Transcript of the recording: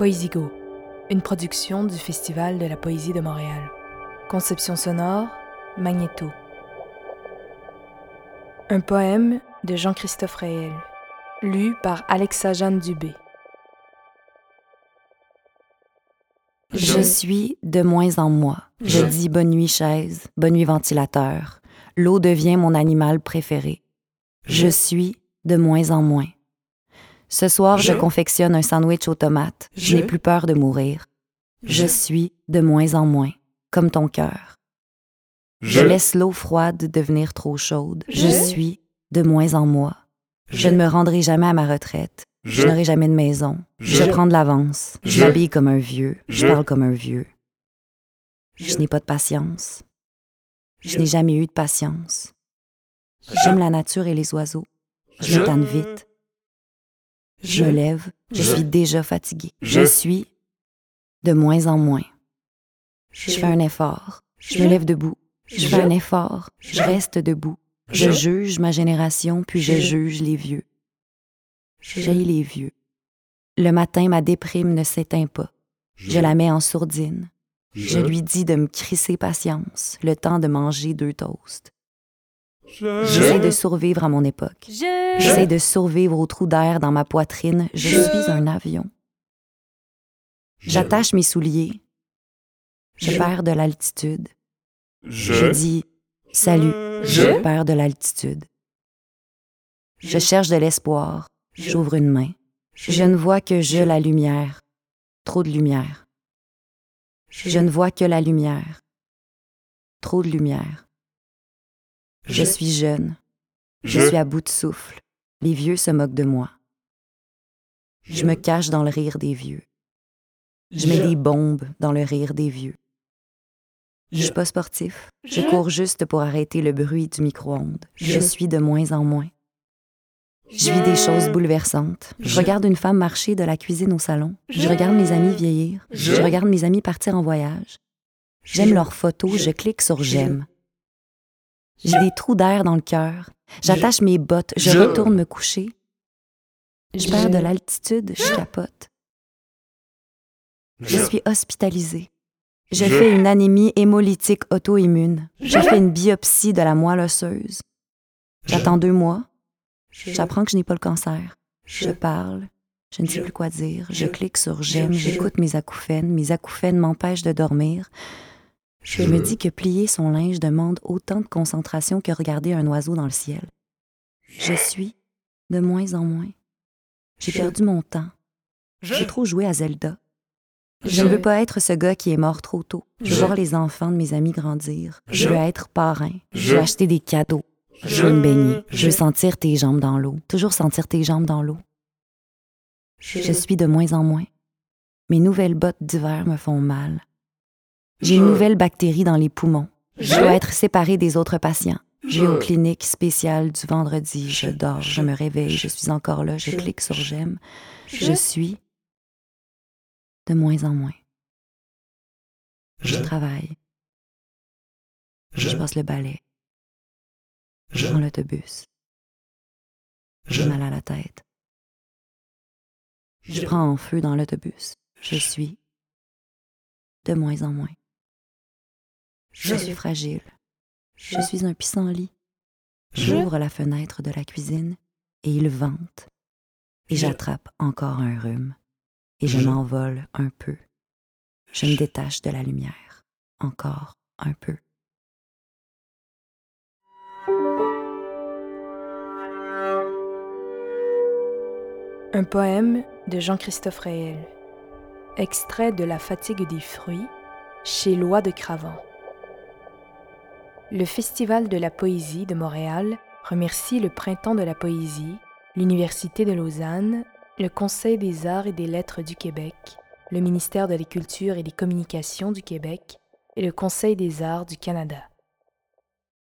Poésigo, une production du Festival de la Poésie de Montréal. Conception sonore, Magnéto. Un poème de Jean-Christophe Réel, lu par Alexa Jeanne Dubé. Je suis de moins en moi. Je dis bonne nuit chaise, bonne nuit ventilateur. L'eau devient mon animal préféré. Je suis de moins en moins. Ce soir, je, confectionne un sandwich aux tomates. Je n'ai plus peur de mourir. Je suis de moins en moins, comme ton cœur. Je laisse l'eau froide devenir trop chaude. Je suis de moins en moi. Je ne me rendrai jamais à ma retraite. Je n'aurai jamais de maison. Je prends de l'avance. Je m'habille comme un vieux. Je parle comme un vieux. Je n'ai pas de patience. Je n'ai jamais eu de patience. J'aime la nature et les oiseaux. Je tanne vite. Je me lève. Je suis déjà fatiguée. Je suis de moins en moins. Je fais un effort. Je me lève debout. Je fais un effort. Je reste debout. Je juge ma génération, puis je juge les vieux. J'ai les vieux. Le matin, ma déprime ne s'éteint pas. Je la mets en sourdine. Je lui dis de me crisser patience, le temps de manger deux toasts. J'essaie de survivre à mon époque. J'essaie de survivre au trou d'air dans ma poitrine. Je suis un avion. J'attache mes souliers. Je perds de l'altitude. Je dis Salut, je perds de l'altitude. Je cherche de l'espoir. J'ouvre une main. Je ne vois que je la lumière. Trop de lumière. Je ne vois que la lumière. Trop de lumière. Je suis jeune. Je suis à bout de souffle. Les vieux se moquent de moi. Je me cache dans le rire des vieux. Je mets des bombes dans le rire des vieux. Je suis pas sportif. Je cours juste pour arrêter le bruit du micro-ondes. Je suis de moins en moins. Je vis des choses bouleversantes. Je regarde une femme marcher de la cuisine au salon. Je regarde mes amis vieillir. Je regarde mes amis partir en voyage. J'aime leurs photos. Je clique sur j'aime. J'ai des trous d'air dans le cœur. J'attache mes bottes. Je retourne me coucher. Je perds de l'altitude. Je capote. Je suis hospitalisée. Je fais une anémie hémolytique auto-immune. Je fais une biopsie de la moelle osseuse. J'attends deux mois. J'apprends que je n'ai pas le cancer. Je parle. Je ne sais plus quoi dire. Je clique sur j'aime. J'écoute mes acouphènes. Mes acouphènes m'empêchent de dormir. Je me dis que plier son linge demande autant de concentration que regarder un oiseau dans le ciel. Je suis de moins en moins. J'ai perdu mon temps. J'ai trop joué à Zelda. Je ne veux pas être ce gars qui est mort trop tôt. Je veux voir les enfants de mes amis grandir. Je veux être parrain. Je veux acheter des cadeaux. Je veux me baigner. Je veux sentir tes jambes dans l'eau. Toujours sentir tes jambes dans l'eau. Je suis de moins en moins. Mes nouvelles bottes d'hiver me font mal. J'ai une nouvelle bactérie dans les poumons. Je dois être séparée des autres patients. Je vais aux cliniques spéciales du vendredi. Je dors, je me réveille, je suis encore là, je clique sur j'aime. Je suis de moins en moins. Je travaille. Je passe le balai. Je prends l'autobus. J'ai mal à la tête. Je prends en feu dans l'autobus. Je suis de moins en moins. Je suis fragile. Je suis un pissenlit. J'ouvre la fenêtre de la cuisine et il vente. Et j'attrape encore un rhume. Et je m'envole un peu. Je me détache de la lumière. Encore un peu. Un poème de Jean-Christophe Réel. Extrait de La fatigue des fruits chez Loi de Cravant. Le Festival de la poésie de Montréal remercie le Printemps de la poésie, l'Université de Lausanne, le Conseil des arts et des lettres du Québec, le ministère de la Culture et des Communications du Québec et le Conseil des arts du Canada.